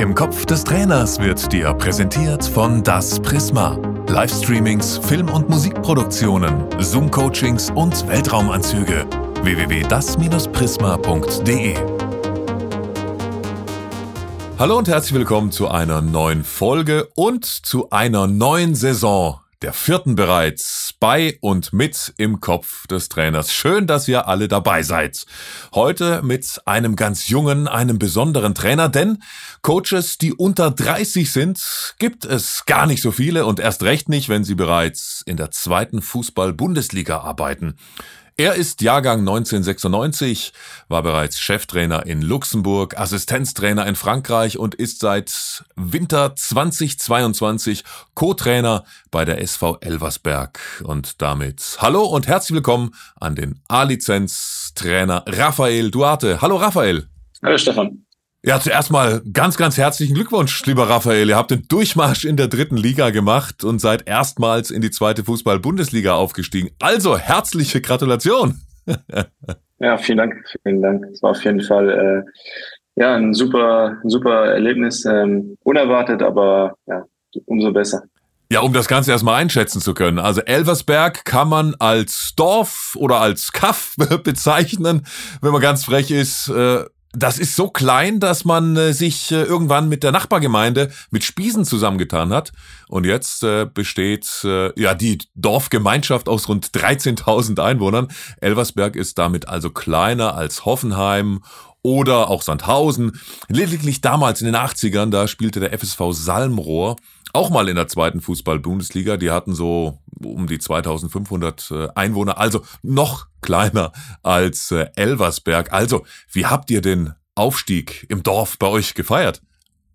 Im Kopf des Trainers wird dir präsentiert von Das Prisma. Livestreamings, Film- und Musikproduktionen, Zoom-Coachings und Weltraumanzüge. www.das-prisma.de Hallo und herzlich willkommen zu einer neuen Folge und zu einer neuen Saison der vierten bereits, bei und mit im Kopf des Trainers. Schön, dass ihr alle dabei seid. Heute mit einem ganz jungen, einem besonderen Trainer, denn Coaches, die unter 30 sind, gibt es gar nicht so viele und erst recht nicht, wenn sie bereits in der zweiten Fußball-Bundesliga arbeiten. Er ist Jahrgang 1996, war bereits Cheftrainer in Luxemburg, Assistenztrainer in Frankreich und ist seit Winter 2022 Co-Trainer bei der SV Elversberg. Und damit hallo und herzlich willkommen an den A-Lizenz-Trainer Raphael Duarte. Hallo Raphael. Hallo Stefan. Ja, zuerst mal ganz, ganz herzlichen Glückwunsch, lieber Raphael. Ihr habt den Durchmarsch in der dritten Liga gemacht und seid erstmals in die zweite Fußball-Bundesliga aufgestiegen. Also herzliche Gratulation. ja, vielen Dank, vielen Dank. Es war auf jeden Fall äh, ja ein super, super Erlebnis, ähm, unerwartet, aber ja umso besser. Ja, um das Ganze erstmal einschätzen zu können. Also Elversberg kann man als Dorf oder als Kaff bezeichnen, wenn man ganz frech ist. Äh, das ist so klein, dass man äh, sich äh, irgendwann mit der Nachbargemeinde mit Spiesen zusammengetan hat. Und jetzt äh, besteht äh, ja die Dorfgemeinschaft aus rund 13.000 Einwohnern. Elversberg ist damit also kleiner als Hoffenheim oder auch Sandhausen. Lediglich damals in den 80ern, da spielte der FSV Salmrohr auch mal in der zweiten Fußball-Bundesliga. Die hatten so um die 2500 äh, Einwohner, also noch kleiner als äh, Elversberg. Also, wie habt ihr den Aufstieg im Dorf bei euch gefeiert?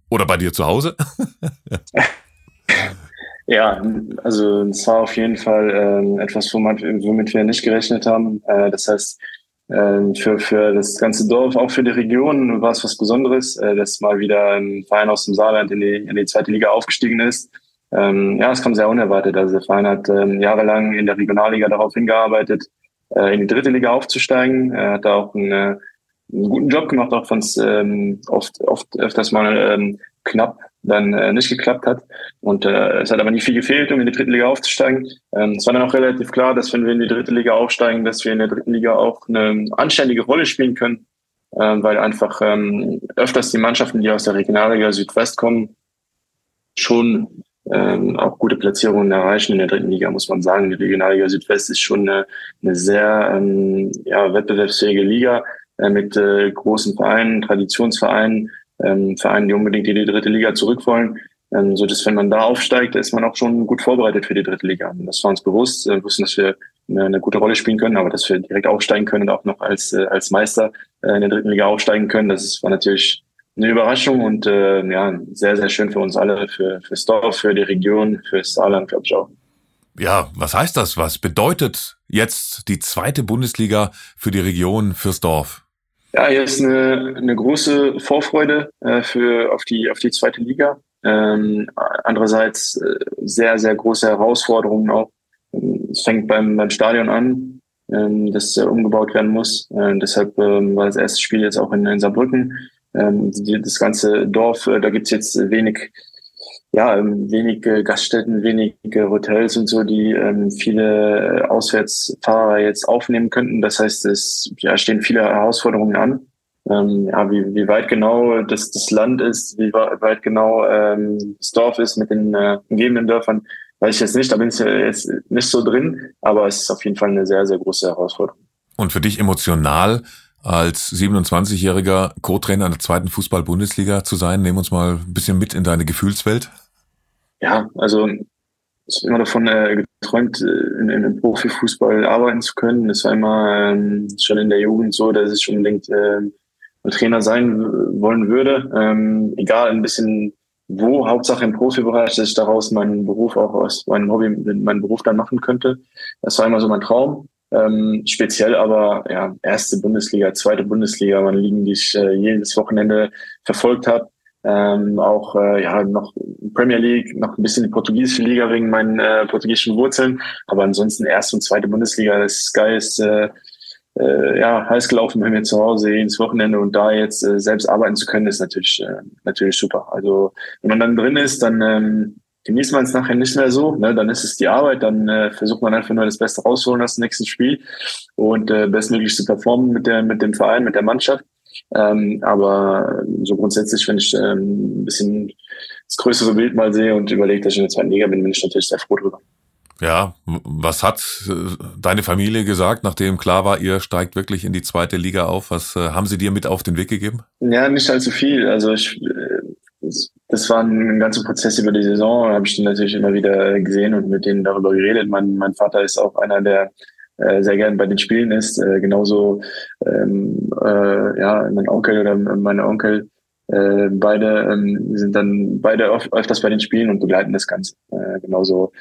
Oder bei dir zu Hause? ja, also es war auf jeden Fall äh, etwas, womit wir nicht gerechnet haben. Äh, das heißt, ähm, für, für das ganze Dorf, auch für die Region war es was Besonderes, äh, dass mal wieder ein Verein aus dem Saarland in die, in die zweite Liga aufgestiegen ist. Ähm, ja, es kam sehr unerwartet. Also der Verein hat ähm, jahrelang in der Regionalliga darauf hingearbeitet, äh, in die dritte Liga aufzusteigen. Er hat da auch einen, äh, einen guten Job gemacht, auch wenn es ähm, oft, oft öfters mal ähm, knapp dann äh, nicht geklappt hat. Und äh, es hat aber nicht viel gefehlt, um in die dritte Liga aufzusteigen. Ähm, es war dann auch relativ klar, dass wenn wir in die dritte Liga aufsteigen, dass wir in der dritten Liga auch eine anständige Rolle spielen können, ähm, weil einfach ähm, öfters die Mannschaften, die aus der Regionalliga Südwest kommen, schon ähm, auch gute Platzierungen erreichen in der dritten Liga, muss man sagen. Die Regionalliga Südwest ist schon eine, eine sehr ähm, ja, wettbewerbsfähige Liga äh, mit äh, großen Vereinen, Traditionsvereinen, ähm, Vereinen, die unbedingt in die dritte Liga zurück wollen. Ähm, so dass wenn man da aufsteigt, ist man auch schon gut vorbereitet für die dritte Liga. Das war uns bewusst, äh, wussten, dass wir eine, eine, gute Rolle spielen können, aber dass wir direkt aufsteigen können und auch noch als, äh, als Meister äh, in der dritten Liga aufsteigen können, das war natürlich eine Überraschung und äh, ja, sehr, sehr schön für uns alle, für, fürs Dorf, für die Region, fürs Saarland, glaube ich auch. Ja, was heißt das? Was bedeutet jetzt die zweite Bundesliga für die Region, fürs Dorf? Ja, hier ist eine, eine große Vorfreude äh, für, auf, die, auf die zweite Liga. Ähm, andererseits äh, sehr, sehr große Herausforderungen auch. Es fängt beim, beim Stadion an, ähm, das äh, umgebaut werden muss. Äh, deshalb ähm, war das erste Spiel jetzt auch in, in Saarbrücken. Ähm, das ganze Dorf, äh, da gibt's jetzt wenig ja, ähm, wenige Gaststätten, wenige Hotels und so, die ähm, viele äh, Auswärtsfahrer jetzt aufnehmen könnten. Das heißt, es ja, stehen viele Herausforderungen an. Ja, wie, wie weit genau das, das Land ist, wie weit genau das Dorf ist mit den äh, umgebenden Dörfern, weiß ich jetzt nicht. Da bin ich jetzt nicht so drin, aber es ist auf jeden Fall eine sehr, sehr große Herausforderung. Und für dich emotional als 27-jähriger Co-Trainer der zweiten Fußball-Bundesliga zu sein, nehmen uns mal ein bisschen mit in deine Gefühlswelt ja, also ich habe immer davon äh, geträumt, äh, in, in, Profifußball arbeiten zu können. Das war immer ähm, schon in der Jugend so, dass ich unbedingt äh, ein Trainer sein wollen würde. Ähm, egal, ein bisschen wo, Hauptsache im Profibereich, dass ich daraus meinen Beruf auch aus meinem Hobby, meinen Beruf dann machen könnte. Das war immer so mein Traum. Ähm, speziell aber ja erste Bundesliga, zweite Bundesliga, man liegen, die ich äh, jedes Wochenende verfolgt habe ähm, auch äh, ja noch Premier League, noch ein bisschen die portugiesische Liga wegen meinen äh, portugiesischen Wurzeln, aber ansonsten erste und zweite Bundesliga, das Sky ist äh, äh, ja, heiß gelaufen bei mir zu Hause ins Wochenende. Und da jetzt äh, selbst arbeiten zu können, ist natürlich, äh, natürlich super. Also wenn man dann drin ist, dann ähm, genießt man es nachher nicht mehr so. Ne? Dann ist es die Arbeit, dann äh, versucht man einfach nur das Beste rausholen aus dem nächsten Spiel und äh, bestmöglich zu performen mit, der, mit dem Verein, mit der Mannschaft. Ähm, aber so grundsätzlich, wenn ich ähm, ein bisschen das größere Bild mal sehe und überlege, dass ich in der zweiten Liga bin, bin ich natürlich sehr froh drüber. Ja, was hat äh, deine Familie gesagt, nachdem klar war, ihr steigt wirklich in die zweite Liga auf? Was äh, haben sie dir mit auf den Weg gegeben? Ja, nicht allzu viel. Also ich, das war ein ganzer Prozess über die Saison. Da habe ich die natürlich immer wieder gesehen und mit denen darüber geredet. Mein, mein Vater ist auch einer, der äh, sehr gern bei den Spielen ist. Äh, genauso ähm, äh, ja, mein Onkel oder meine Onkel. Äh, beide ähm, sind dann beide öf öfters bei den Spielen und begleiten das Ganze. Äh, genauso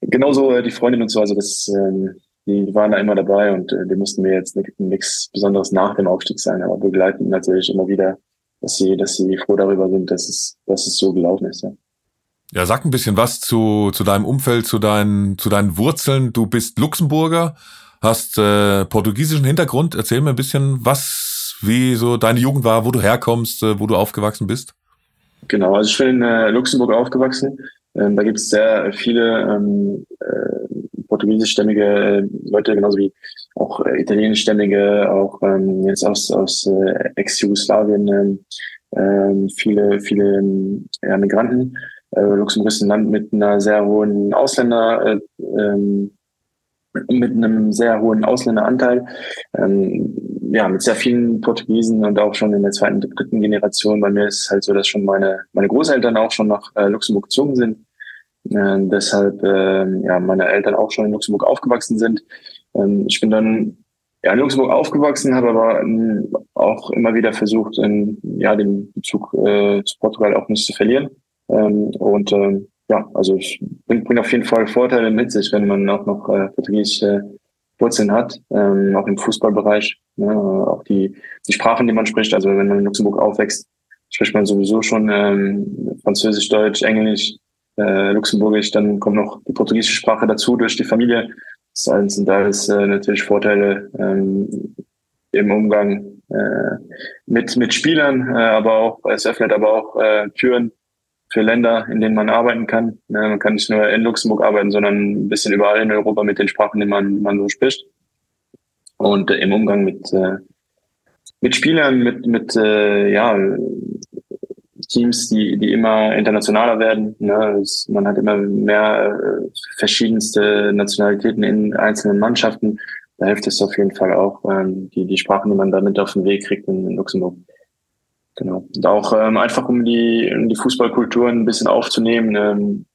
genauso äh, die Freundin und so, also das, ähm, die waren da immer dabei und äh, die mussten mir jetzt nichts Besonderes nach dem Aufstieg sein, aber begleiten natürlich immer wieder, dass sie, dass sie froh darüber sind, dass es, dass es so gelaufen ist. Ja. Ja, sag ein bisschen was zu, zu deinem Umfeld, zu deinen, zu deinen Wurzeln. Du bist Luxemburger, hast äh, portugiesischen Hintergrund. Erzähl mir ein bisschen, was, wie so deine Jugend war, wo du herkommst, äh, wo du aufgewachsen bist. Genau, also ich bin in äh, Luxemburg aufgewachsen. Ähm, da gibt es sehr viele ähm, äh, portugiesischstämmige äh, Leute, genauso wie auch äh, italienischstämmige, auch ähm, jetzt aus, aus äh, Ex-Jugoslawien, ähm, ähm, viele, viele ähm, Migranten. Äh, Luxemburg ist ein Land mit einer sehr hohen Ausländer, äh, ähm, mit einem sehr hohen Ausländeranteil, ähm, ja, mit sehr vielen Portugiesen und auch schon in der zweiten, dritten Generation. Bei mir ist es halt so, dass schon meine, meine Großeltern auch schon nach äh, Luxemburg gezogen sind. Äh, deshalb, äh, ja, meine Eltern auch schon in Luxemburg aufgewachsen sind. Ähm, ich bin dann ja, in Luxemburg aufgewachsen, habe aber ähm, auch immer wieder versucht, in, ja, den Bezug äh, zu Portugal auch nicht zu verlieren. Ähm, und ähm, ja, also ich bringt bring auf jeden Fall Vorteile mit sich, wenn man auch noch äh, portugiesische Wurzeln hat, ähm, auch im Fußballbereich. Ne, auch die, die Sprachen, die man spricht. Also wenn man in Luxemburg aufwächst, spricht man sowieso schon ähm, Französisch, Deutsch, Englisch, äh, Luxemburgisch. Dann kommt noch die portugiesische Sprache dazu durch die Familie. Das sind alles äh, natürlich Vorteile ähm, im Umgang äh, mit, mit Spielern, äh, aber auch, es öffnet aber auch äh, Türen für Länder, in denen man arbeiten kann. Ja, man kann nicht nur in Luxemburg arbeiten, sondern ein bisschen überall in Europa mit den Sprachen, die man, man so spricht. Und äh, im Umgang mit, äh, mit Spielern, mit, mit äh, ja, Teams, die, die immer internationaler werden. Ne? Man hat immer mehr verschiedenste Nationalitäten in einzelnen Mannschaften. Da hilft es auf jeden Fall auch, ähm, die, die Sprachen, die man damit auf den Weg kriegt in Luxemburg. Genau. Und auch ähm, einfach um die, um die Fußballkultur ein bisschen aufzunehmen. Ähm,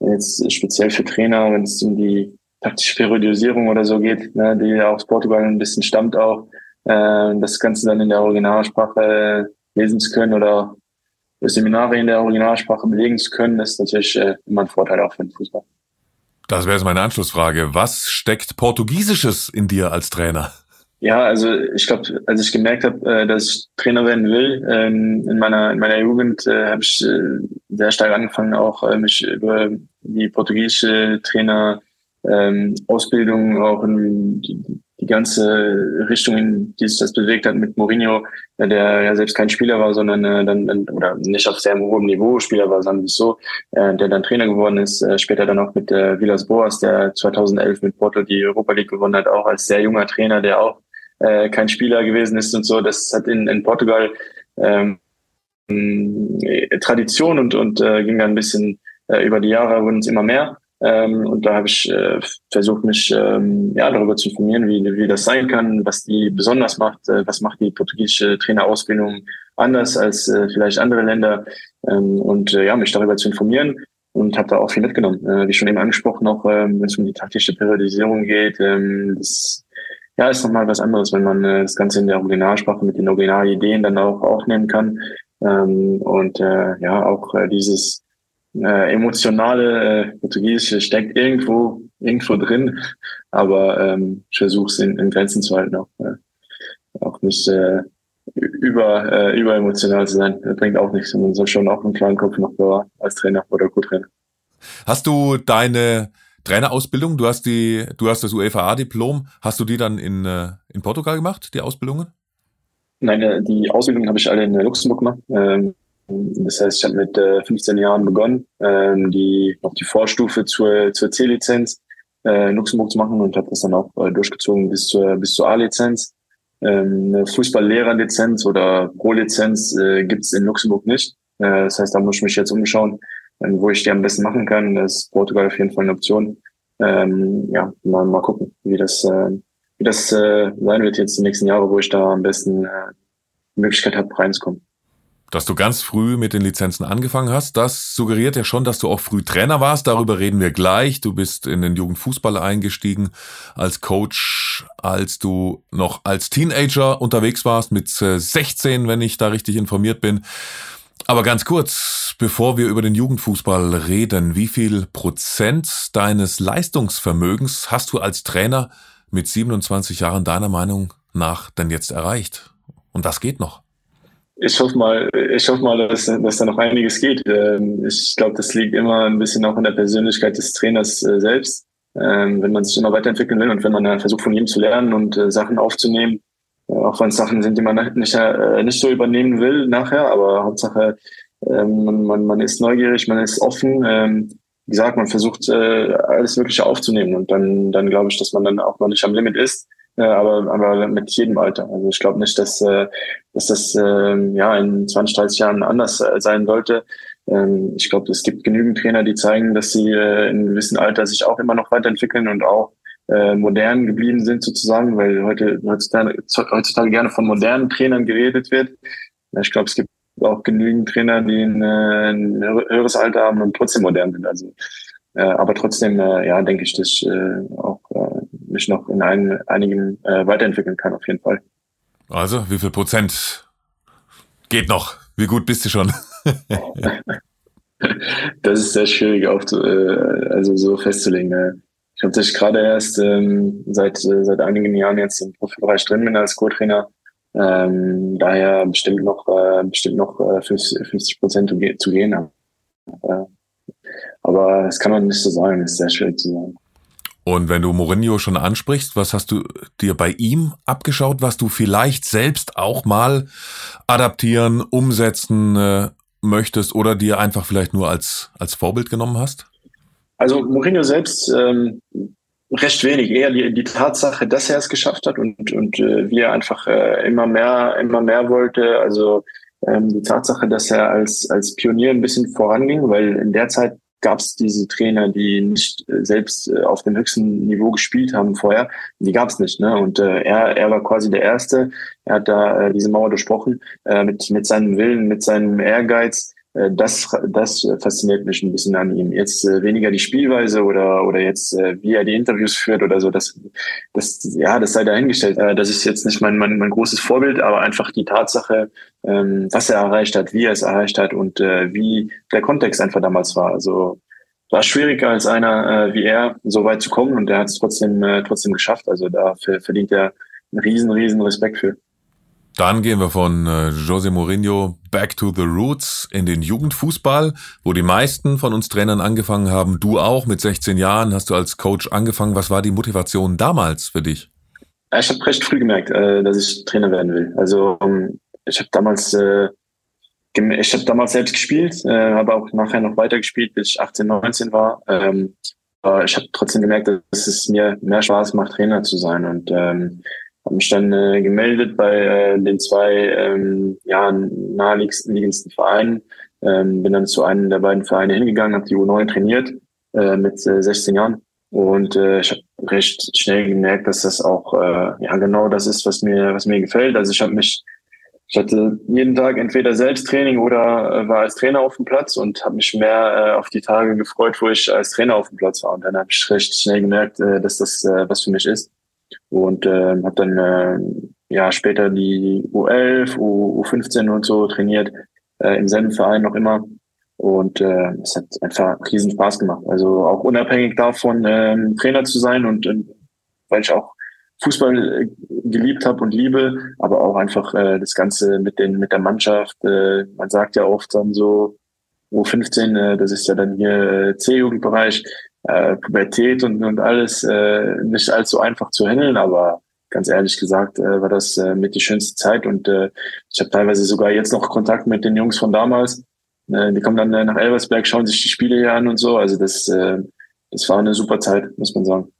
jetzt speziell für Trainer, wenn es um die taktische Periodisierung oder so geht, ne, die aus Portugal ein bisschen stammt auch, äh, das Ganze dann in der Originalsprache lesen zu können oder Seminare in der Originalsprache belegen zu können, ist natürlich äh, immer ein Vorteil auch für den Fußball. Das wäre jetzt meine Anschlussfrage. Was steckt Portugiesisches in dir als Trainer? Ja, also ich glaube, als ich gemerkt habe, äh, dass ich Trainer werden will, ähm, in meiner in meiner Jugend äh, habe ich äh, sehr stark angefangen, auch mich über die portugiesische Trainer ähm, Ausbildung, auch in die, ganze Richtung, in die sich das bewegt hat mit Mourinho, der ja selbst kein Spieler war, sondern äh, dann, oder nicht auf sehr hohem Niveau Spieler war, es so, äh, der dann Trainer geworden ist, äh, später dann auch mit äh, Villas Boas, der 2011 mit Porto die Europa League gewonnen hat, auch als sehr junger Trainer, der auch äh, kein Spieler gewesen ist und so. Das hat in, in Portugal ähm, Tradition und, und äh, ging dann ein bisschen äh, über die Jahre wurden es immer mehr. Ähm, und da habe ich äh, versucht, mich ähm, ja, darüber zu informieren, wie, wie das sein kann, was die besonders macht, äh, was macht die portugiesische Trainerausbildung anders als äh, vielleicht andere Länder ähm, und äh, ja, mich darüber zu informieren und habe da auch viel mitgenommen. Äh, wie schon eben angesprochen, auch ähm, wenn es um die taktische Periodisierung geht, ähm, das ja, ist nochmal was anderes, wenn man äh, das Ganze in der Originalsprache mit den Originalideen dann auch aufnehmen kann. Ähm, und äh, ja, auch äh, dieses äh, emotionale äh, Portugiesische steckt irgendwo irgendwo drin, aber ähm, ich versuche es in, in Grenzen zu halten, auch, äh, auch nicht äh, über äh, überemotional zu sein. Das bringt auch nichts. Man soll schon auch einen klaren Kopf noch als Trainer oder Co-Trainer. Hast du deine Trainerausbildung, du hast die, du hast das UEFA-Diplom. Hast du die dann in, äh, in Portugal gemacht, die Ausbildungen? Nein, äh, die Ausbildung habe ich alle in Luxemburg gemacht. Ähm, das heißt, ich habe mit 15 Jahren begonnen, ähm, die noch die Vorstufe zur, zur C-Lizenz in Luxemburg zu machen und habe das dann auch durchgezogen bis zur bis zur A-Lizenz. Ähm, eine Fußballlehrerlizenz oder Pro-Lizenz gibt es in Luxemburg nicht. das heißt, da muss ich mich jetzt umschauen, wo ich die am besten machen kann. Ist Portugal auf jeden Fall eine Option. Ähm, ja, mal, mal gucken, wie das, äh, wie das äh, sein wird jetzt die nächsten Jahre, wo ich da am besten äh, die Möglichkeit habe, reinzukommen. Dass du ganz früh mit den Lizenzen angefangen hast, das suggeriert ja schon, dass du auch früh Trainer warst. Darüber reden wir gleich. Du bist in den Jugendfußball eingestiegen als Coach, als du noch als Teenager unterwegs warst mit 16, äh, wenn ich da richtig informiert bin. Aber ganz kurz, bevor wir über den Jugendfußball reden, wie viel Prozent deines Leistungsvermögens hast du als Trainer mit 27 Jahren deiner Meinung nach denn jetzt erreicht? Und das geht noch. Ich hoffe mal, ich hoffe mal, dass, dass da noch einiges geht. Ähm, ich glaube, das liegt immer ein bisschen auch in der Persönlichkeit des Trainers äh, selbst. Ähm, wenn man sich immer weiterentwickeln will und wenn man versucht, von ihm zu lernen und äh, Sachen aufzunehmen, auch wenn es Sachen sind, die man nicht, äh, nicht so übernehmen will nachher, aber Hauptsache, ähm, man, man, man ist neugierig, man ist offen. Ähm, wie gesagt, man versucht äh, alles Mögliche aufzunehmen und dann, dann glaube ich, dass man dann auch noch nicht am Limit ist, äh, aber, aber mit jedem Alter. Also ich glaube nicht, dass, äh, dass das äh, ja in 20, 30 Jahren anders äh, sein sollte. Ähm, ich glaube, es gibt genügend Trainer, die zeigen, dass sie äh, in einem gewissen Alter sich auch immer noch weiterentwickeln und auch äh, modern geblieben sind sozusagen, weil heute heutzutage, heutzutage gerne von modernen Trainern geredet wird. Ich glaube, es gibt auch genügend Trainer, die ein, äh, ein höheres Alter haben und trotzdem modern sind. Also, äh, aber trotzdem, äh, ja, denke ich, dass ich äh, auch äh, mich noch in ein, einigen äh, weiterentwickeln kann, auf jeden Fall. Also, wie viel Prozent geht noch? Wie gut bist du schon? das ist sehr schwierig, zu, äh, also so festzulegen. Ich habe sich gerade erst ähm, seit, äh, seit einigen Jahren jetzt im Profibereich drin bin als Co-Trainer. Ähm, daher bestimmt noch, äh, bestimmt noch äh, 50 Prozent zu gehen. Äh, aber das kann man nicht so sagen, das ist sehr schwierig zu sagen. Und wenn du Mourinho schon ansprichst, was hast du dir bei ihm abgeschaut, was du vielleicht selbst auch mal adaptieren, umsetzen äh, möchtest oder dir einfach vielleicht nur als, als Vorbild genommen hast? Also Mourinho selbst ähm, recht wenig, eher die, die Tatsache, dass er es geschafft hat und, und äh, wie er einfach äh, immer mehr, immer mehr wollte. Also ähm, die Tatsache, dass er als, als Pionier ein bisschen voranging, weil in der Zeit gab es diese Trainer, die nicht äh, selbst äh, auf dem höchsten Niveau gespielt haben vorher. Die gab es nicht. Ne? Und äh, er, er war quasi der Erste. Er hat da äh, diese Mauer durchbrochen äh, mit, mit seinem Willen, mit seinem Ehrgeiz. Äh, das, das fasziniert mich ein bisschen an ihm. Jetzt äh, weniger die Spielweise oder, oder jetzt, äh, wie er die Interviews führt oder so, das, das, ja, das sei dahingestellt. Äh, das ist jetzt nicht mein, mein, mein großes Vorbild, aber einfach die Tatsache, ähm, was er erreicht hat, wie er es erreicht hat und äh, wie der Kontext einfach damals war. Also, war schwieriger als einer äh, wie er so weit zu kommen und er hat es trotzdem, äh, trotzdem geschafft. Also da verdient er einen riesen, riesen Respekt für. Dann gehen wir von äh, Jose Mourinho back to the roots in den Jugendfußball, wo die meisten von uns Trainern angefangen haben. Du auch mit 16 Jahren hast du als Coach angefangen. Was war die Motivation damals für dich? Ich habe recht früh gemerkt, äh, dass ich Trainer werden will. Also ähm, ich habe damals äh, ich habe damals selbst gespielt, habe auch nachher noch weiter gespielt, bis ich 18, 19 war. Ähm, aber ich habe trotzdem gemerkt, dass es mir mehr Spaß macht, Trainer zu sein. Und ähm, habe mich dann äh, gemeldet bei äh, den zwei ähm, ja, naheliegendsten Vereinen. Ähm, bin dann zu einem der beiden Vereine hingegangen, habe die U9 trainiert äh, mit äh, 16 Jahren. Und äh, ich habe recht schnell gemerkt, dass das auch äh, ja genau das ist, was mir was mir gefällt. Also ich habe mich ich hatte jeden Tag entweder Selbsttraining oder äh, war als Trainer auf dem Platz und habe mich mehr äh, auf die Tage gefreut, wo ich als Trainer auf dem Platz war. Und dann habe ich recht schnell gemerkt, äh, dass das äh, was für mich ist und äh, habe dann äh, ja später die U11, U, U15 und so trainiert, äh, im selben Verein noch immer. Und äh, es hat einfach riesen Spaß gemacht. Also auch unabhängig davon, äh, Trainer zu sein und äh, weil ich auch Fußball äh, geliebt habe und liebe, aber auch einfach äh, das Ganze mit den mit der Mannschaft. Äh, man sagt ja oft dann so U15, äh, das ist ja dann hier äh, C-Jugendbereich, äh, Pubertät und, und alles äh, nicht allzu einfach zu handeln, aber ganz ehrlich gesagt äh, war das äh, mit die schönste Zeit und äh, ich habe teilweise sogar jetzt noch Kontakt mit den Jungs von damals. Äh, die kommen dann äh, nach Elversberg, schauen sich die Spiele hier an und so. Also das, äh, das war eine super Zeit, muss man sagen.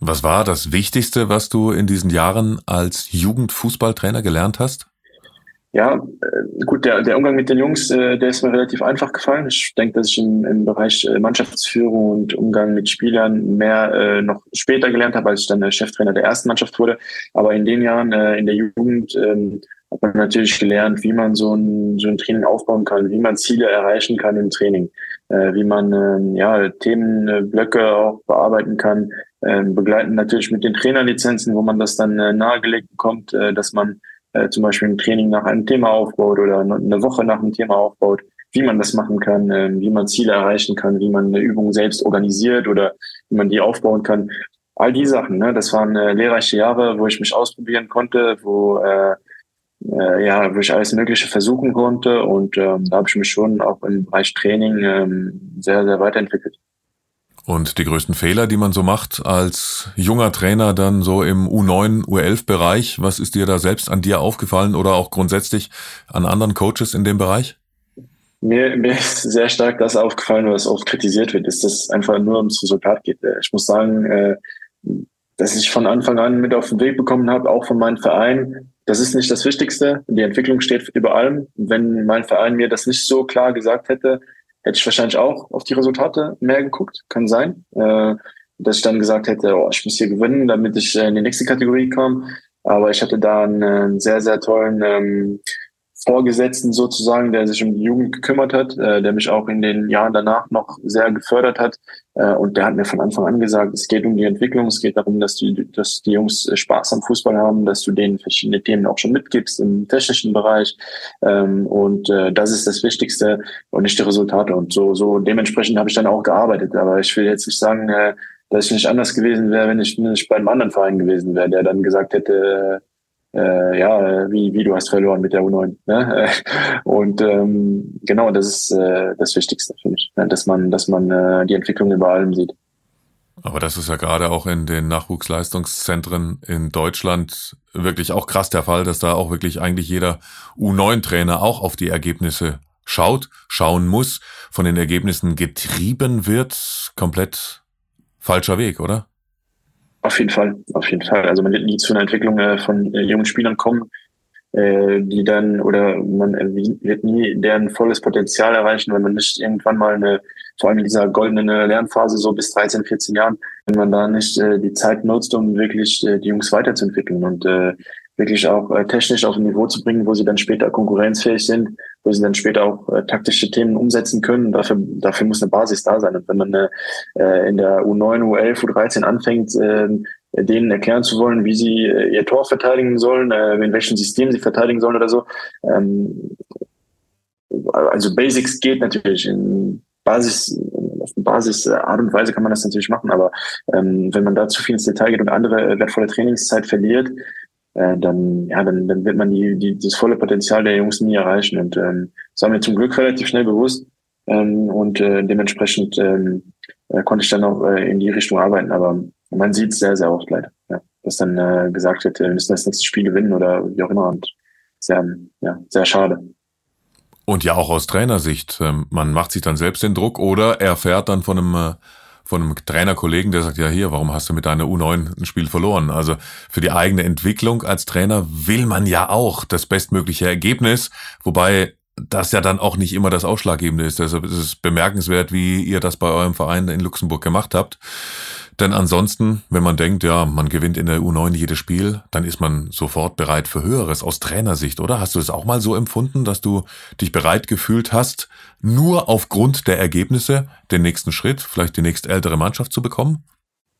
Was war das Wichtigste, was du in diesen Jahren als Jugendfußballtrainer gelernt hast? Ja, äh, gut, der, der Umgang mit den Jungs, äh, der ist mir relativ einfach gefallen. Ich denke, dass ich im, im Bereich äh, Mannschaftsführung und Umgang mit Spielern mehr äh, noch später gelernt habe, als ich dann der Cheftrainer der ersten Mannschaft wurde. Aber in den Jahren äh, in der Jugend ähm, hat man natürlich gelernt, wie man so ein, so ein Training aufbauen kann, wie man Ziele erreichen kann im Training, äh, wie man äh, ja, Themenblöcke auch bearbeiten kann, ähm, begleiten natürlich mit den Trainerlizenzen, wo man das dann äh, nahegelegt bekommt, äh, dass man äh, zum Beispiel ein Training nach einem Thema aufbaut oder eine Woche nach einem Thema aufbaut, wie man das machen kann, äh, wie man Ziele erreichen kann, wie man eine Übung selbst organisiert oder wie man die aufbauen kann. All die Sachen, ne, das waren äh, lehrreiche Jahre, wo ich mich ausprobieren konnte, wo äh, äh, ja, wo ich alles Mögliche versuchen konnte und ähm, da habe ich mich schon auch im Bereich Training ähm, sehr, sehr weiterentwickelt. Und die größten Fehler, die man so macht als junger Trainer dann so im U9, U11-Bereich, was ist dir da selbst an dir aufgefallen oder auch grundsätzlich an anderen Coaches in dem Bereich? Mir, mir ist sehr stark das aufgefallen, was oft kritisiert wird, ist, dass es einfach nur ums Resultat geht. Äh, ich muss sagen, äh, dass ich von Anfang an mit auf den Weg bekommen habe, auch von meinem Verein. Das ist nicht das Wichtigste. Die Entwicklung steht über allem. Wenn mein Verein mir das nicht so klar gesagt hätte, hätte ich wahrscheinlich auch auf die Resultate mehr geguckt, kann sein. Äh, dass ich dann gesagt hätte, oh, ich muss hier gewinnen, damit ich äh, in die nächste Kategorie komme. Aber ich hatte da einen, einen sehr, sehr tollen ähm, Vorgesetzten sozusagen, der sich um die Jugend gekümmert hat, äh, der mich auch in den Jahren danach noch sehr gefördert hat. Äh, und der hat mir von Anfang an gesagt, es geht um die Entwicklung, es geht darum, dass die, dass die Jungs Spaß am Fußball haben, dass du denen verschiedene Themen auch schon mitgibst im technischen Bereich. Ähm, und äh, das ist das Wichtigste und nicht die Resultate. Und so, so dementsprechend habe ich dann auch gearbeitet. Aber ich will jetzt nicht sagen, äh, dass ich nicht anders gewesen wäre, wenn ich nicht bei einem anderen Verein gewesen wäre, der dann gesagt hätte, äh, ja, wie, wie du hast verloren mit der U9. Ne? Und ähm, genau, das ist äh, das Wichtigste für mich, ne? dass man, dass man äh, die Entwicklung über allem sieht. Aber das ist ja gerade auch in den Nachwuchsleistungszentren in Deutschland wirklich auch krass der Fall, dass da auch wirklich eigentlich jeder U9-Trainer auch auf die Ergebnisse schaut, schauen muss, von den Ergebnissen getrieben wird. Komplett falscher Weg, oder? Auf jeden Fall, auf jeden Fall. Also man wird nie zu einer Entwicklung äh, von äh, jungen Spielern kommen, äh, die dann oder man äh, wird nie deren volles Potenzial erreichen, wenn man nicht irgendwann mal eine, vor allem in dieser goldenen Lernphase so bis 13, 14 Jahren, wenn man da nicht äh, die Zeit nutzt, um wirklich äh, die Jungs weiterzuentwickeln und äh, wirklich auch äh, technisch auf ein Niveau zu bringen, wo sie dann später konkurrenzfähig sind, wo sie dann später auch äh, taktische Themen umsetzen können. Dafür, dafür muss eine Basis da sein. Und wenn man äh, in der U9, U11, U13 anfängt, äh, denen erklären zu wollen, wie sie äh, ihr Tor verteidigen sollen, äh, in welchem System sie verteidigen sollen oder so. Ähm, also Basics geht natürlich in Basis, auf Basis äh, Art und Weise kann man das natürlich machen, aber ähm, wenn man da zu viel ins Detail geht und andere äh, wertvolle Trainingszeit verliert, äh, dann, ja, dann, dann wird man die, die, das volle Potenzial der Jungs nie erreichen. Und ähm, das war mir zum Glück relativ schnell bewusst. Ähm, und äh, dementsprechend ähm, äh, konnte ich dann auch äh, in die Richtung arbeiten. Aber man sieht es sehr, sehr oft leider. Ja, dass dann äh, gesagt wird, wir müssen das nächste Spiel gewinnen oder wie auch immer. Und sehr, ja, sehr schade. Und ja auch aus Trainersicht. Ähm, man macht sich dann selbst den Druck oder erfährt dann von einem äh, von einem Trainerkollegen, der sagt, ja hier, warum hast du mit deiner U9 ein Spiel verloren? Also für die eigene Entwicklung als Trainer will man ja auch das bestmögliche Ergebnis, wobei das ja dann auch nicht immer das Ausschlaggebende ist. Deshalb ist es bemerkenswert, wie ihr das bei eurem Verein in Luxemburg gemacht habt. Denn ansonsten, wenn man denkt, ja, man gewinnt in der U9 jedes Spiel, dann ist man sofort bereit für Höheres aus Trainersicht, oder? Hast du es auch mal so empfunden, dass du dich bereit gefühlt hast, nur aufgrund der Ergebnisse den nächsten Schritt, vielleicht die nächst ältere Mannschaft zu bekommen?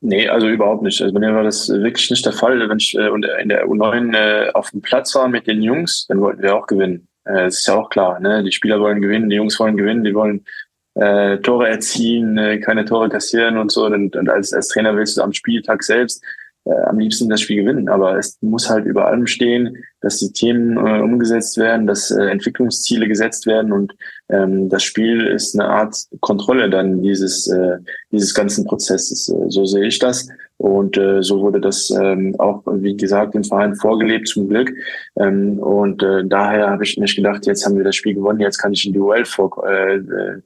Nee, also überhaupt nicht. Also bei mir war das wirklich nicht der Fall. Wenn ich äh, in der U9 äh, auf dem Platz war mit den Jungs, dann wollten wir auch gewinnen. Äh, das ist ja auch klar. Ne? Die Spieler wollen gewinnen, die Jungs wollen gewinnen, die wollen äh, Tore erzielen, äh, keine Tore kassieren und so. Und, und als, als Trainer willst du am Spieltag selbst äh, am liebsten das Spiel gewinnen. Aber es muss halt über allem stehen, dass die Themen äh, umgesetzt werden, dass äh, Entwicklungsziele gesetzt werden und ähm, das Spiel ist eine Art Kontrolle dann dieses, äh, dieses ganzen Prozesses. Äh, so sehe ich das. Und äh, so wurde das ähm, auch, wie gesagt, im Verein vorgelebt, zum Glück. Ähm, und äh, daher habe ich nicht gedacht, jetzt haben wir das Spiel gewonnen, jetzt kann ich ein Duell vor, äh, äh,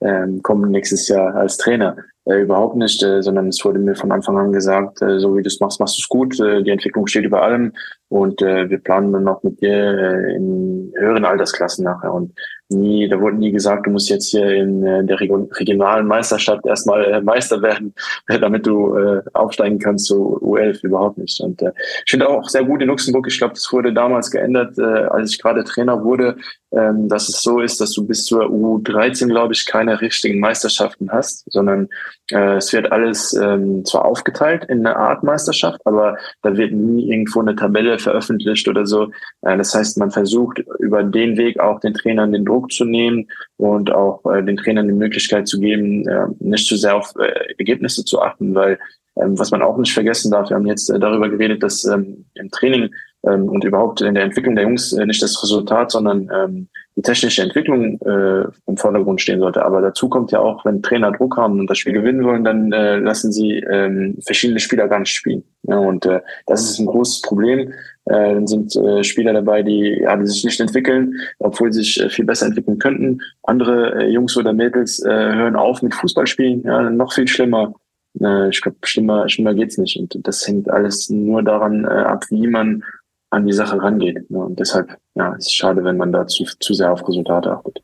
ähm, kommen nächstes Jahr als Trainer. Äh, überhaupt nicht, äh, sondern es wurde mir von Anfang an gesagt, äh, so wie du es machst, machst du es gut. Äh, die Entwicklung steht über allem und äh, wir planen dann noch mit dir äh, in höheren Altersklassen nachher. Und nie, da wurde nie gesagt, du musst jetzt hier in äh, der regionalen Meisterschaft erstmal äh, Meister werden, damit du äh, aufsteigen kannst zu U11 überhaupt nicht. Und äh, ich finde auch sehr gut in Luxemburg, ich glaube, das wurde damals geändert, äh, als ich gerade Trainer wurde, ähm, dass es so ist, dass du bis zur U13, glaube ich, keine richtigen Meisterschaften hast, sondern äh, es wird alles ähm, zwar aufgeteilt in eine Art Meisterschaft, aber da wird nie irgendwo eine Tabelle veröffentlicht oder so. Äh, das heißt, man versucht über den Weg auch den Trainern den Druck zu nehmen und auch äh, den Trainern die Möglichkeit zu geben, äh, nicht zu sehr auf äh, Ergebnisse zu achten, weil ähm, was man auch nicht vergessen darf, wir haben jetzt äh, darüber geredet, dass ähm, im Training ähm, und überhaupt in der Entwicklung der Jungs äh, nicht das Resultat, sondern ähm, die technische Entwicklung äh, im Vordergrund stehen sollte. Aber dazu kommt ja auch, wenn Trainer Druck haben und das Spiel gewinnen wollen, dann äh, lassen sie ähm, verschiedene Spieler gar nicht spielen. Ja, und äh, das ist ein großes Problem. Äh, dann sind äh, Spieler dabei, die, ja, die sich nicht entwickeln, obwohl sie sich äh, viel besser entwickeln könnten. Andere äh, Jungs oder Mädels äh, hören auf mit Fußballspielen. Ja, noch viel schlimmer. Äh, ich glaube, schlimmer, schlimmer geht's nicht. Und das hängt alles nur daran äh, ab, wie man an die Sache rangeht. Ne? Und deshalb, ja, es ist schade, wenn man da zu, zu sehr auf Resultate achtet.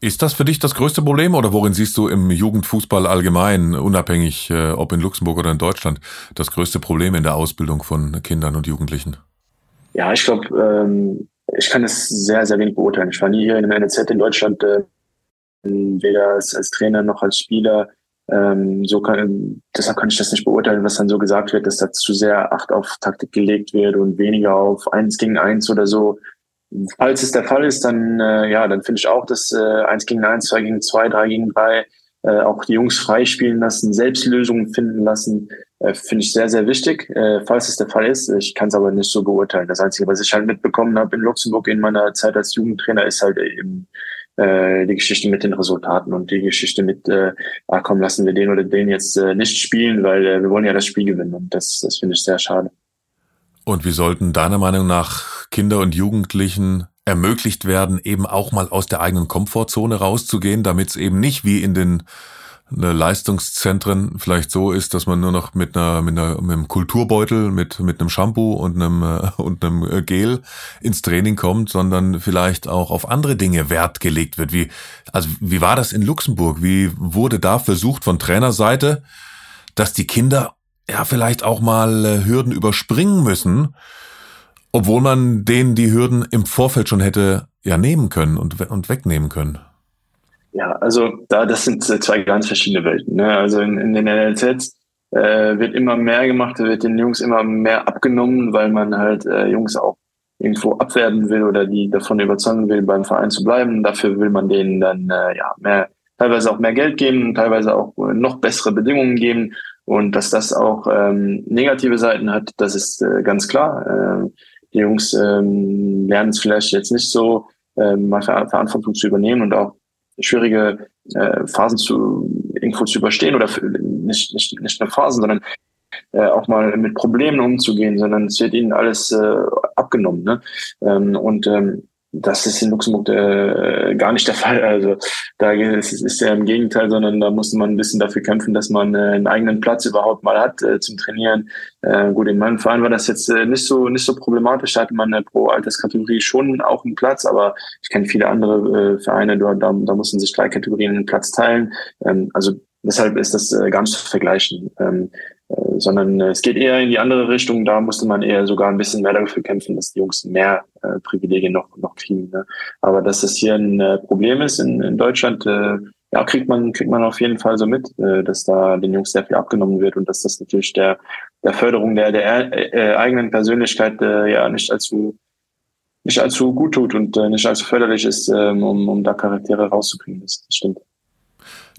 Ist das für dich das größte Problem oder worin siehst du im Jugendfußball allgemein, unabhängig äh, ob in Luxemburg oder in Deutschland, das größte Problem in der Ausbildung von Kindern und Jugendlichen? Ja, ich glaube, ähm, ich kann es sehr, sehr wenig beurteilen. Ich war nie hier in einem NZ in Deutschland, äh, weder als, als Trainer noch als Spieler. Ähm, so kann, deshalb kann ich das nicht beurteilen, was dann so gesagt wird, dass da zu sehr Acht auf Taktik gelegt wird und weniger auf eins gegen eins oder so. Falls es der Fall ist, dann äh, ja, dann finde ich auch, dass äh, eins gegen eins, zwei gegen zwei, drei gegen drei äh, auch die Jungs freispielen lassen, selbst Lösungen finden lassen, äh, finde ich sehr, sehr wichtig. Äh, falls es der Fall ist, ich kann es aber nicht so beurteilen. Das Einzige, was ich halt mitbekommen habe in Luxemburg in meiner Zeit als Jugendtrainer, ist halt eben äh, die Geschichte mit den Resultaten und die Geschichte mit, äh, ah, komm, lassen wir den oder den jetzt äh, nicht spielen, weil äh, wir wollen ja das Spiel gewinnen. Und das, das finde ich sehr schade. Und wie sollten deiner Meinung nach Kinder und Jugendlichen ermöglicht werden, eben auch mal aus der eigenen Komfortzone rauszugehen, damit es eben nicht wie in den Leistungszentren vielleicht so ist, dass man nur noch mit einer mit, einer, mit einem Kulturbeutel, mit mit einem Shampoo und einem äh, und einem äh, Gel ins Training kommt, sondern vielleicht auch auf andere Dinge Wert gelegt wird. Wie also wie war das in Luxemburg? Wie wurde da versucht von Trainerseite, dass die Kinder ja vielleicht auch mal äh, Hürden überspringen müssen, obwohl man denen die Hürden im Vorfeld schon hätte ja nehmen können und und wegnehmen können? Ja, also da, das sind zwei ganz verschiedene Welten. Ne? Also in, in den NLZs äh, wird immer mehr gemacht, wird den Jungs immer mehr abgenommen, weil man halt äh, Jungs auch irgendwo abwerten will oder die davon überzeugen will, beim Verein zu bleiben. Dafür will man denen dann äh, ja mehr, teilweise auch mehr Geld geben, teilweise auch noch bessere Bedingungen geben. Und dass das auch ähm, negative Seiten hat, das ist äh, ganz klar. Äh, die Jungs ähm, lernen es vielleicht jetzt nicht so, äh, mal Verantwortung zu übernehmen und auch schwierige äh, Phasen zu irgendwo zu überstehen oder für, nicht, nicht, nicht nur Phasen, sondern äh, auch mal mit Problemen umzugehen, sondern es wird ihnen alles äh, abgenommen. Ne? Ähm, und ähm, das ist in Luxemburg äh, gar nicht der Fall. Also da ist, ist ja im Gegenteil, sondern da musste man ein bisschen dafür kämpfen, dass man äh, einen eigenen Platz überhaupt mal hat äh, zum Trainieren. Äh, gut, in meinem Verein war das jetzt äh, nicht so nicht so problematisch. Da hatte man äh, pro Alterskategorie schon auch einen Platz, aber ich kenne viele andere äh, Vereine, da, da, da mussten sich drei Kategorien einen Platz teilen. Ähm, also deshalb ist das äh, gar nicht zu vergleichen. Ähm, äh, sondern äh, es geht eher in die andere Richtung. Da musste man eher sogar ein bisschen mehr dafür kämpfen, dass die Jungs mehr äh, Privilegien noch, noch kriegen. Ne? Aber dass das hier ein äh, Problem ist in, in Deutschland, äh, ja, kriegt man, kriegt man auf jeden Fall so mit, äh, dass da den Jungs sehr viel abgenommen wird und dass das natürlich der, der Förderung der, der äh, eigenen Persönlichkeit äh, ja nicht allzu nicht allzu gut tut und äh, nicht allzu förderlich ist, ähm, um, um da Charaktere rauszukriegen. Das, das stimmt.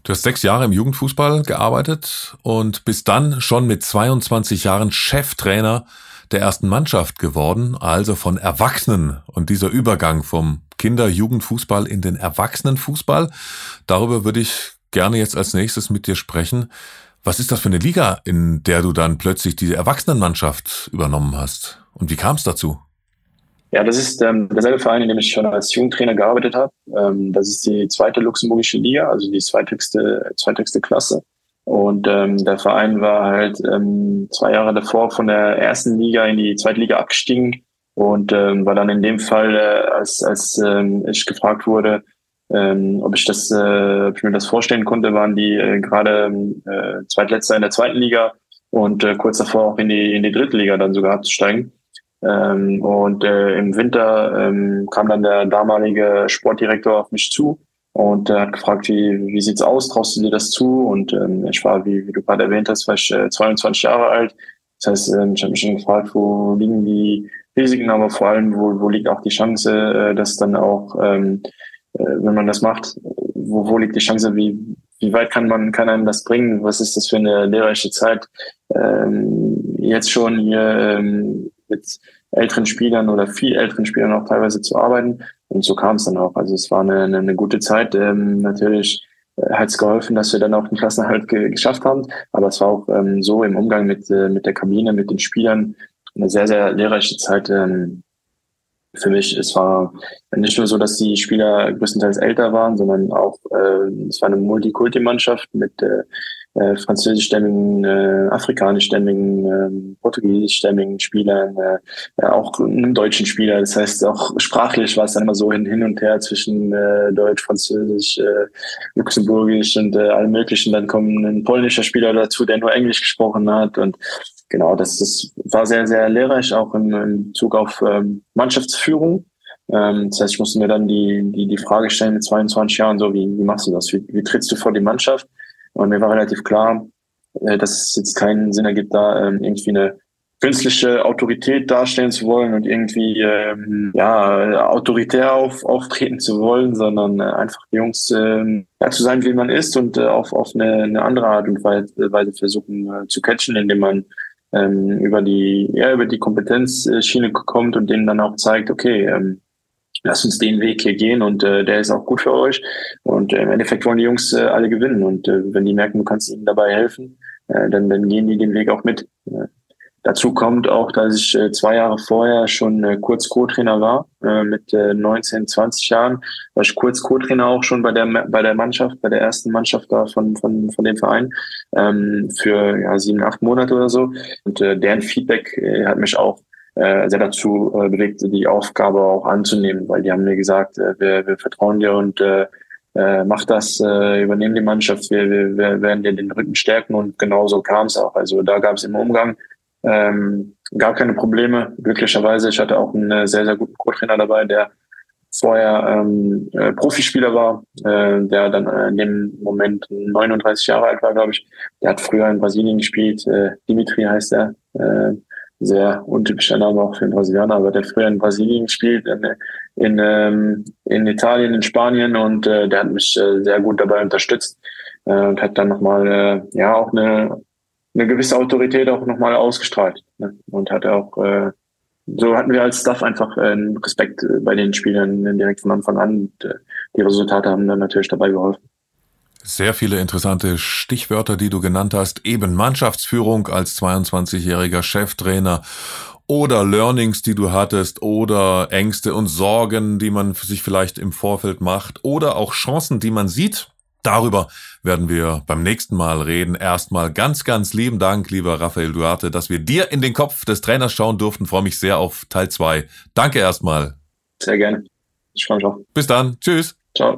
Du hast sechs Jahre im Jugendfußball gearbeitet und bist dann schon mit 22 Jahren Cheftrainer der ersten Mannschaft geworden, also von Erwachsenen. Und dieser Übergang vom Kinder-Jugendfußball in den Erwachsenenfußball, darüber würde ich gerne jetzt als nächstes mit dir sprechen. Was ist das für eine Liga, in der du dann plötzlich diese Erwachsenenmannschaft übernommen hast? Und wie kam es dazu? Ja, das ist ähm, derselbe Verein, in dem ich schon als Jugendtrainer gearbeitet habe. Ähm, das ist die zweite luxemburgische Liga, also die zweithöchste, zweithöchste Klasse. Und ähm, der Verein war halt ähm, zwei Jahre davor von der ersten Liga in die zweite Liga abgestiegen und ähm, war dann in dem Fall, äh, als, als ähm, ich gefragt wurde, ähm, ob ich das, äh, ob ich mir das vorstellen konnte, waren die äh, gerade äh, zweitletzter in der zweiten Liga und äh, kurz davor auch in die in die dritte Liga dann sogar abzusteigen. Ähm, und äh, im Winter ähm, kam dann der damalige Sportdirektor auf mich zu und äh, hat gefragt, wie, wie sieht's aus, traust du dir das zu? Und ähm, ich war, wie, wie du gerade erwähnt hast, war ich äh, 22 Jahre alt. Das heißt, ähm, ich habe mich schon gefragt, wo liegen die Risiken, aber vor allem, wo, wo liegt auch die Chance, äh, dass dann auch, ähm, äh, wenn man das macht, wo, wo liegt die Chance, wie, wie weit kann man, kann einem das bringen? Was ist das für eine lehrreiche Zeit? Ähm, jetzt schon hier ähm, mit älteren Spielern oder viel älteren Spielern auch teilweise zu arbeiten. Und so kam es dann auch. Also es war eine, eine, eine gute Zeit. Ähm, natürlich äh, hat es geholfen, dass wir dann auch den Klassenerhalt ge geschafft haben. Aber es war auch ähm, so im Umgang mit, äh, mit der Kabine, mit den Spielern eine sehr, sehr lehrreiche Zeit. Ähm, für mich, es war nicht nur so, dass die Spieler größtenteils älter waren, sondern auch, äh, es war eine Multikulti-Mannschaft mit äh, äh, französischstämmigen, äh, afrikanischstämmigen, äh, portugiesischstämmigen Spielern, äh, auch einem deutschen Spieler. Das heißt, auch sprachlich war es dann immer so hin, hin und her zwischen äh, Deutsch, Französisch, äh, Luxemburgisch und äh, allem möglichen. Dann kommt ein polnischer Spieler dazu, der nur Englisch gesprochen hat und genau, das, das war sehr, sehr lehrreich, auch im, im Zug auf ähm, Mannschaftsführung. Ähm, das heißt, ich musste mir dann die, die, die Frage stellen mit 22 Jahren, so wie, wie machst du das? Wie, wie trittst du vor die Mannschaft? Und mir war relativ klar, äh, dass es jetzt keinen Sinn ergibt, da ähm, irgendwie eine künstliche Autorität darstellen zu wollen und irgendwie ähm, ja autoritär auf, auftreten zu wollen, sondern äh, einfach die Jungs äh, ja, zu sein, wie man ist und äh, auf, auf eine, eine andere Art und Weise versuchen äh, zu catchen, indem man ähm, über die ja über die Kompetenzschiene kommt und denen dann auch zeigt, okay, ähm, lasst uns den Weg hier gehen und äh, der ist auch gut für euch. Und äh, im Endeffekt wollen die Jungs äh, alle gewinnen. Und äh, wenn die merken, du kannst ihnen dabei helfen, äh, dann, dann gehen die den Weg auch mit. Äh, dazu kommt auch, dass ich äh, zwei Jahre vorher schon äh, kurz Co-Trainer war, äh, mit äh, 19, 20 Jahren. War ich kurz Co-Trainer auch schon bei der bei der Mannschaft, bei der ersten Mannschaft da von, von, von dem Verein ähm, für ja, sieben, acht Monate oder so. Und äh, deren Feedback äh, hat mich auch äh, sehr dazu äh, bewegt, die Aufgabe auch anzunehmen, weil die haben mir gesagt, äh, wir, wir vertrauen dir und äh, äh, mach das, äh, übernehmen die Mannschaft, wir, wir, wir werden dir den Rücken stärken und genauso kam es auch. Also da gab es im Umgang ähm, gar keine Probleme. Glücklicherweise, ich hatte auch einen äh, sehr, sehr guten Co-Trainer dabei, der vorher ähm, äh, Profispieler war, äh, der dann äh, in dem Moment 39 Jahre alt war, glaube ich. Der hat früher in Brasilien gespielt, äh, Dimitri heißt er. Äh, sehr untypischer Name auch für einen Brasilianer, aber der früher in Brasilien spielt, in, in, ähm, in Italien, in Spanien und äh, der hat mich äh, sehr gut dabei unterstützt äh, und hat dann nochmal äh, ja auch eine, eine gewisse Autorität auch nochmal ausgestrahlt ne? und hat auch äh, so hatten wir als Staff einfach äh, Respekt bei den Spielern direkt von Anfang an und äh, die Resultate haben dann natürlich dabei geholfen. Sehr viele interessante Stichwörter, die du genannt hast. Eben Mannschaftsführung als 22-jähriger Cheftrainer oder Learnings, die du hattest oder Ängste und Sorgen, die man sich vielleicht im Vorfeld macht oder auch Chancen, die man sieht. Darüber werden wir beim nächsten Mal reden. Erstmal ganz, ganz lieben Dank, lieber Raphael Duarte, dass wir dir in den Kopf des Trainers schauen durften. freue mich sehr auf Teil 2. Danke erstmal. Sehr gerne. Ich freue mich auch. Bis dann. Tschüss. Ciao.